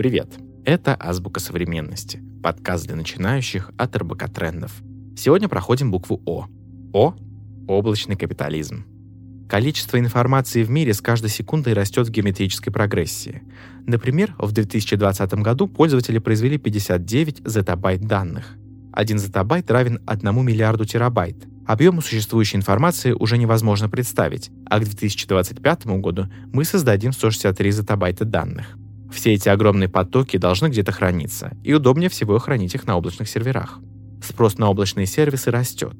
Привет! Это «Азбука современности» — подкаст для начинающих от РБК Трендов. Сегодня проходим букву О. О — облачный капитализм. Количество информации в мире с каждой секундой растет в геометрической прогрессии. Например, в 2020 году пользователи произвели 59 зетабайт данных. Один зетабайт равен 1 миллиарду терабайт. Объему существующей информации уже невозможно представить, а к 2025 году мы создадим 163 зетабайта данных. Все эти огромные потоки должны где-то храниться, и удобнее всего хранить их на облачных серверах. Спрос на облачные сервисы растет.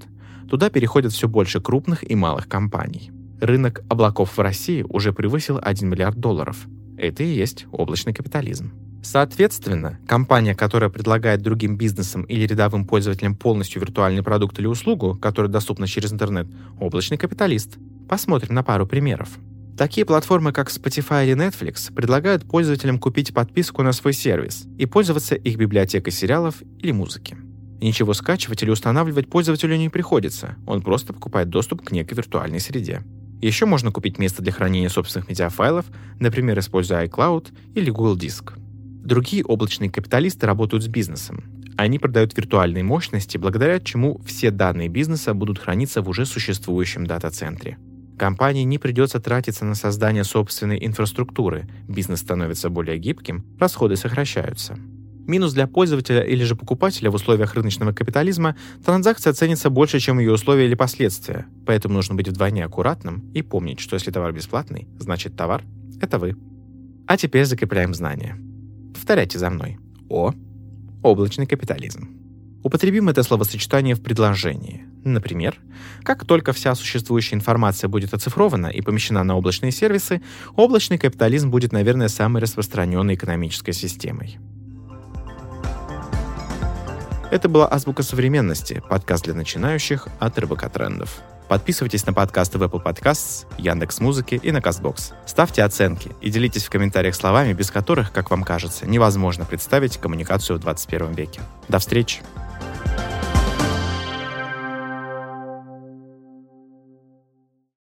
Туда переходят все больше крупных и малых компаний. Рынок облаков в России уже превысил 1 миллиард долларов. Это и есть облачный капитализм. Соответственно, компания, которая предлагает другим бизнесам или рядовым пользователям полностью виртуальный продукт или услугу, которая доступна через интернет, облачный капиталист. Посмотрим на пару примеров. Такие платформы, как Spotify или Netflix, предлагают пользователям купить подписку на свой сервис и пользоваться их библиотекой сериалов или музыки. Ничего скачивать или устанавливать пользователю не приходится, он просто покупает доступ к некой виртуальной среде. Еще можно купить место для хранения собственных медиафайлов, например, используя iCloud или Google Диск. Другие облачные капиталисты работают с бизнесом. Они продают виртуальные мощности, благодаря чему все данные бизнеса будут храниться в уже существующем дата-центре – Компании не придется тратиться на создание собственной инфраструктуры, бизнес становится более гибким, расходы сокращаются. Минус для пользователя или же покупателя в условиях рыночного капитализма – транзакция ценится больше, чем ее условия или последствия, поэтому нужно быть вдвойне аккуратным и помнить, что если товар бесплатный, значит товар – это вы. А теперь закрепляем знания. Повторяйте за мной. О. Облачный капитализм. Употребим это словосочетание в предложении. Например, как только вся существующая информация будет оцифрована и помещена на облачные сервисы, облачный капитализм будет, наверное, самой распространенной экономической системой. Это была «Азбука современности», подкаст для начинающих от РБК Трендов. Подписывайтесь на подкасты в Apple Podcasts, Яндекс Музыки и на Castbox. Ставьте оценки и делитесь в комментариях словами, без которых, как вам кажется, невозможно представить коммуникацию в 21 веке. До встречи!